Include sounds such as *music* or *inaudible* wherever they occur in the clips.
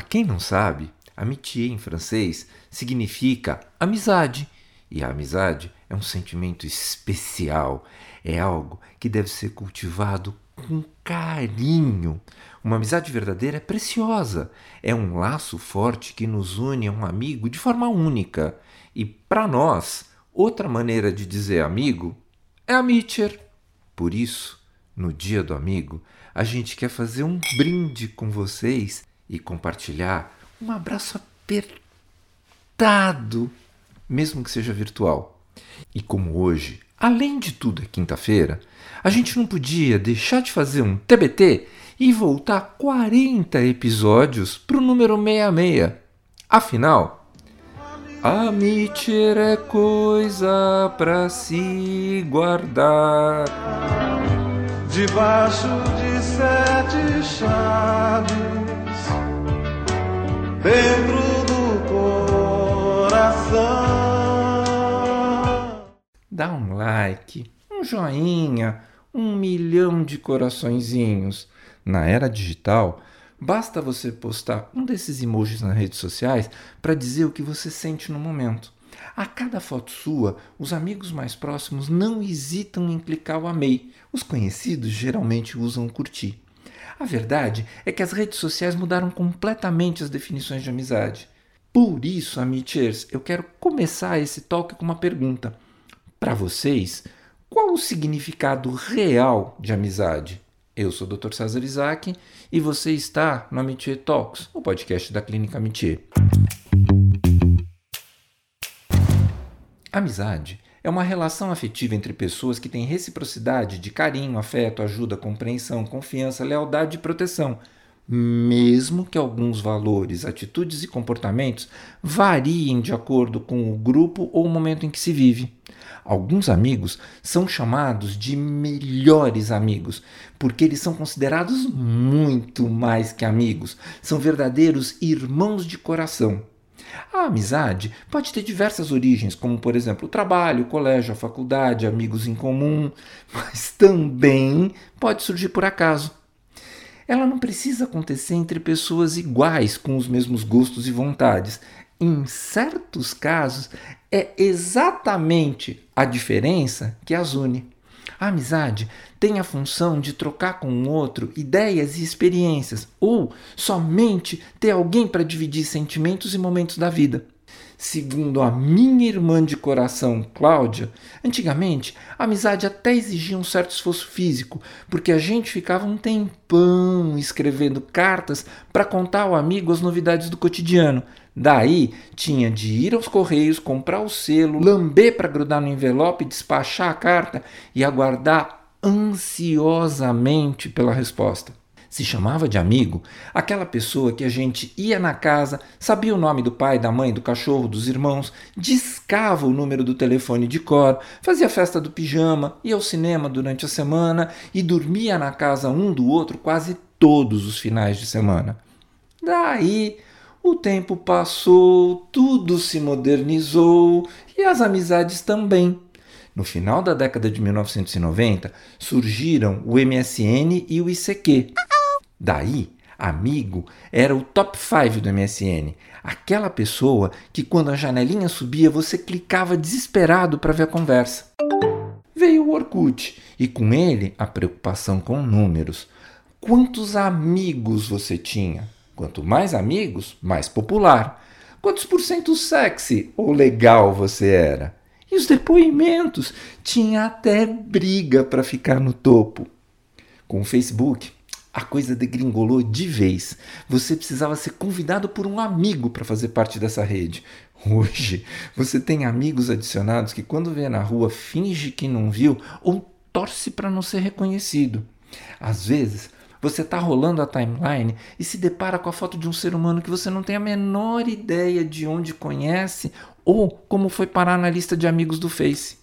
Para quem não sabe, amitié em francês significa amizade. E a amizade é um sentimento especial, é algo que deve ser cultivado com carinho. Uma amizade verdadeira é preciosa, é um laço forte que nos une a um amigo de forma única. E para nós, outra maneira de dizer amigo é amicher. Por isso, no Dia do Amigo, a gente quer fazer um brinde com vocês e compartilhar um abraço apertado, mesmo que seja virtual. E como hoje, além de tudo é quinta-feira, a gente não podia deixar de fazer um TBT e voltar 40 episódios para o número 66. Afinal, a Mitcher é coisa para se guardar debaixo de sete chaves, Dá um like, um joinha, um milhão de coraçõezinhos. Na era digital, basta você postar um desses emojis nas redes sociais para dizer o que você sente no momento. A cada foto sua, os amigos mais próximos não hesitam em clicar o amei. Os conhecidos geralmente usam curtir. A verdade é que as redes sociais mudaram completamente as definições de amizade. Por isso, Amichers, eu quero começar esse talk com uma pergunta. Para vocês, qual o significado real de amizade? Eu sou o Dr. César Isaac e você está no Amitier Talks, o podcast da Clínica Amitier. Amizade é uma relação afetiva entre pessoas que têm reciprocidade de carinho, afeto, ajuda, compreensão, confiança, lealdade e proteção, mesmo que alguns valores, atitudes e comportamentos variem de acordo com o grupo ou o momento em que se vive. Alguns amigos são chamados de melhores amigos, porque eles são considerados muito mais que amigos, são verdadeiros irmãos de coração. A amizade pode ter diversas origens, como por exemplo o trabalho, o colégio, a faculdade, amigos em comum, mas também pode surgir por acaso. Ela não precisa acontecer entre pessoas iguais, com os mesmos gostos e vontades. Em certos casos, é exatamente a diferença que as une. A amizade tem a função de trocar com o outro ideias e experiências, ou somente ter alguém para dividir sentimentos e momentos da vida. Segundo a minha irmã de coração, Cláudia, antigamente a amizade até exigia um certo esforço físico, porque a gente ficava um tempão escrevendo cartas para contar ao amigo as novidades do cotidiano. Daí tinha de ir aos correios, comprar o selo, lamber para grudar no envelope, despachar a carta e aguardar ansiosamente pela resposta se chamava de amigo aquela pessoa que a gente ia na casa, sabia o nome do pai, da mãe, do cachorro, dos irmãos, discava o número do telefone de cor, fazia festa do pijama, ia ao cinema durante a semana e dormia na casa um do outro quase todos os finais de semana. Daí o tempo passou, tudo se modernizou e as amizades também. No final da década de 1990, surgiram o MSN e o ICQ. Daí, amigo era o top 5 do MSN. Aquela pessoa que quando a janelinha subia você clicava desesperado para ver a conversa. Veio o Orkut e com ele a preocupação com números. Quantos amigos você tinha? Quanto mais amigos, mais popular. Quantos por cento sexy ou legal você era? E os depoimentos? Tinha até briga para ficar no topo. Com o Facebook, a coisa degringolou de vez. Você precisava ser convidado por um amigo para fazer parte dessa rede. Hoje, você tem amigos adicionados que, quando vê na rua, finge que não viu ou torce para não ser reconhecido. Às vezes, você está rolando a timeline e se depara com a foto de um ser humano que você não tem a menor ideia de onde conhece ou como foi parar na lista de amigos do Face.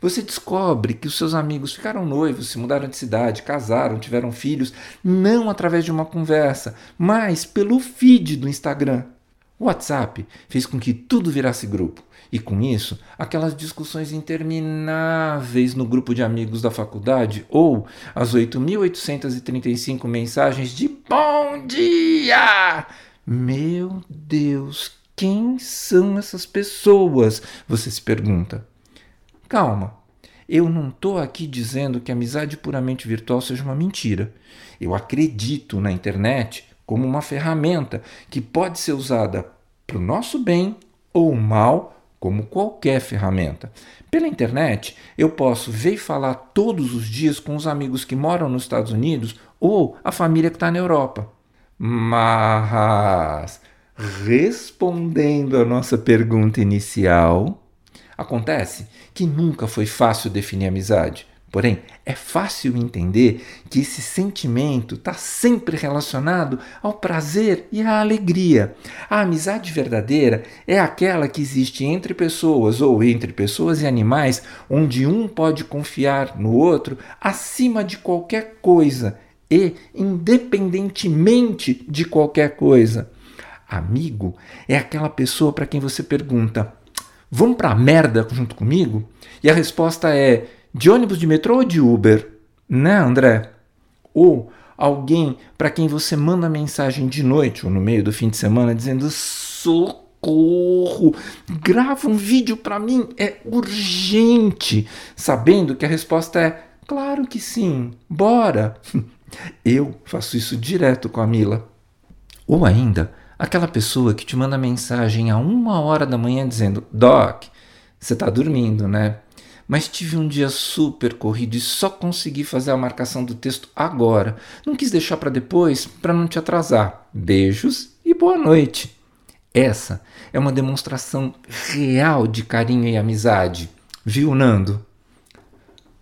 Você descobre que os seus amigos ficaram noivos, se mudaram de cidade, casaram, tiveram filhos, não através de uma conversa, mas pelo feed do Instagram. O WhatsApp fez com que tudo virasse grupo. E com isso, aquelas discussões intermináveis no grupo de amigos da faculdade ou as 8.835 mensagens de bom dia Meu Deus, quem são essas pessoas? Você se pergunta. Calma, eu não estou aqui dizendo que a amizade puramente virtual seja uma mentira. Eu acredito na internet como uma ferramenta que pode ser usada para o nosso bem ou mal, como qualquer ferramenta. Pela internet, eu posso ver e falar todos os dias com os amigos que moram nos Estados Unidos ou a família que está na Europa. Mas, respondendo à nossa pergunta inicial, acontece que nunca foi fácil definir amizade. Porém, é fácil entender que esse sentimento está sempre relacionado ao prazer e à alegria. A amizade verdadeira é aquela que existe entre pessoas ou entre pessoas e animais, onde um pode confiar no outro acima de qualquer coisa e independentemente de qualquer coisa. Amigo é aquela pessoa para quem você pergunta: "Vamos para a merda junto comigo?" E a resposta é de ônibus, de metrô ou de Uber? Né, André? Ou alguém para quem você manda mensagem de noite ou no meio do fim de semana dizendo socorro, grava um vídeo para mim, é urgente, sabendo que a resposta é claro que sim, bora. *laughs* Eu faço isso direto com a Mila. Ou ainda, aquela pessoa que te manda mensagem a uma hora da manhã dizendo: Doc, você está dormindo, né? mas tive um dia super corrido e só consegui fazer a marcação do texto agora. Não quis deixar para depois para não te atrasar. Beijos e boa noite. Essa é uma demonstração real de carinho e amizade. Viu, Nando?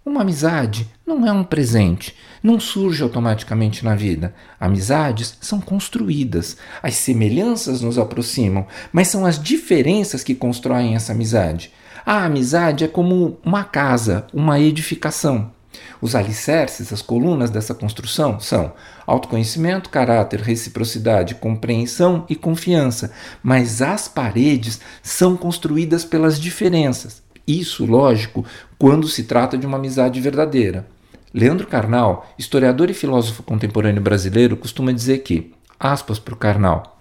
Uma amizade não é um presente, não surge automaticamente na vida. Amizades são construídas. As semelhanças nos aproximam, mas são as diferenças que constroem essa amizade. A amizade é como uma casa, uma edificação. Os alicerces, as colunas dessa construção são autoconhecimento, caráter, reciprocidade, compreensão e confiança, mas as paredes são construídas pelas diferenças. Isso, lógico, quando se trata de uma amizade verdadeira. Leandro Carnal, historiador e filósofo contemporâneo brasileiro, costuma dizer que, aspas para o Carnal,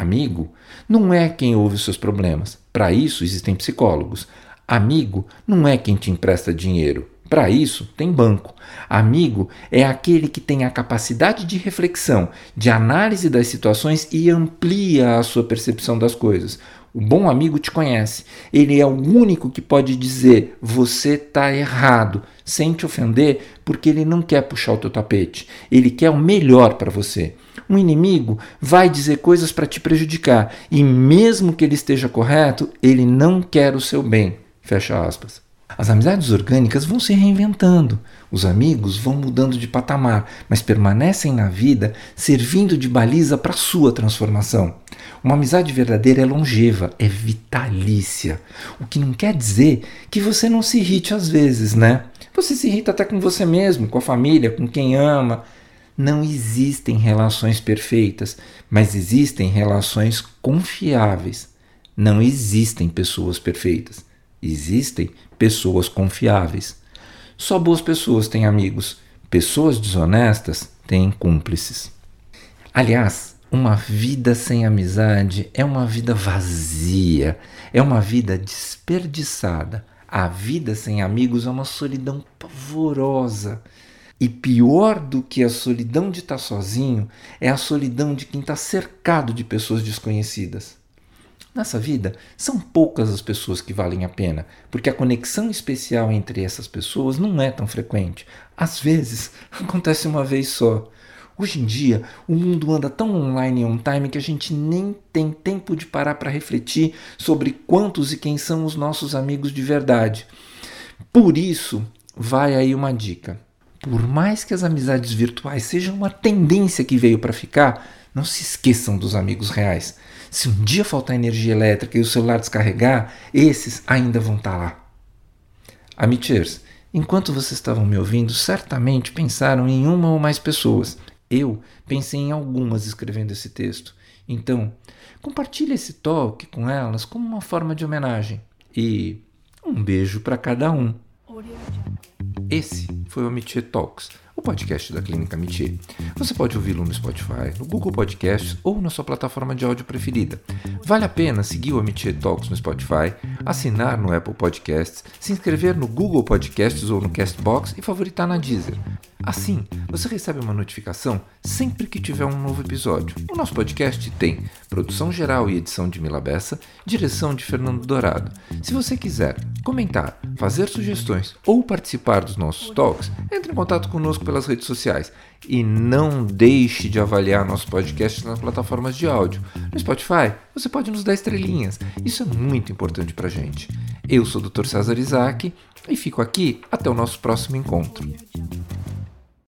Amigo não é quem ouve os seus problemas. Para isso existem psicólogos. Amigo não é quem te empresta dinheiro. Para isso, tem banco. Amigo é aquele que tem a capacidade de reflexão, de análise das situações e amplia a sua percepção das coisas. O bom amigo te conhece. Ele é o único que pode dizer você está errado, sem te ofender, porque ele não quer puxar o teu tapete. Ele quer o melhor para você. Um inimigo vai dizer coisas para te prejudicar e, mesmo que ele esteja correto, ele não quer o seu bem. Fecha aspas. As amizades orgânicas vão se reinventando. Os amigos vão mudando de patamar, mas permanecem na vida servindo de baliza para sua transformação. Uma amizade verdadeira é longeva, é vitalícia. O que não quer dizer que você não se irrite às vezes, né? Você se irrita até com você mesmo, com a família, com quem ama. Não existem relações perfeitas, mas existem relações confiáveis. Não existem pessoas perfeitas. Existem pessoas confiáveis. Só boas pessoas têm amigos. Pessoas desonestas têm cúmplices. Aliás, uma vida sem amizade é uma vida vazia, é uma vida desperdiçada. A vida sem amigos é uma solidão pavorosa. E pior do que a solidão de estar sozinho é a solidão de quem está cercado de pessoas desconhecidas. Nessa vida, são poucas as pessoas que valem a pena, porque a conexão especial entre essas pessoas não é tão frequente. Às vezes, *laughs* acontece uma vez só. Hoje em dia, o mundo anda tão online e on time que a gente nem tem tempo de parar para refletir sobre quantos e quem são os nossos amigos de verdade. Por isso, vai aí uma dica por mais que as amizades virtuais sejam uma tendência que veio para ficar, não se esqueçam dos amigos reais. Se um dia faltar energia elétrica e o celular descarregar, esses ainda vão estar tá lá. Amiters, enquanto vocês estavam me ouvindo, certamente pensaram em uma ou mais pessoas. Eu pensei em algumas escrevendo esse texto. Então, compartilhe esse toque com elas como uma forma de homenagem. E um beijo para cada um. Esse foi o Amitié Talks, o podcast da Clínica Amitié. Você pode ouvi-lo no Spotify, no Google Podcasts ou na sua plataforma de áudio preferida. Vale a pena seguir o Amitié Talks no Spotify, assinar no Apple Podcasts, se inscrever no Google Podcasts ou no Castbox e favoritar na Deezer. Assim, você recebe uma notificação sempre que tiver um novo episódio. O nosso podcast tem produção geral e edição de Mila Bessa, direção de Fernando Dourado. Se você quiser comentar, fazer sugestões ou participar dos nossos talks, entre em contato conosco pelas redes sociais. E não deixe de avaliar nosso podcast nas plataformas de áudio. No Spotify, você pode nos dar estrelinhas. Isso é muito importante pra gente. Eu sou o Dr. César Isaac e fico aqui até o nosso próximo encontro.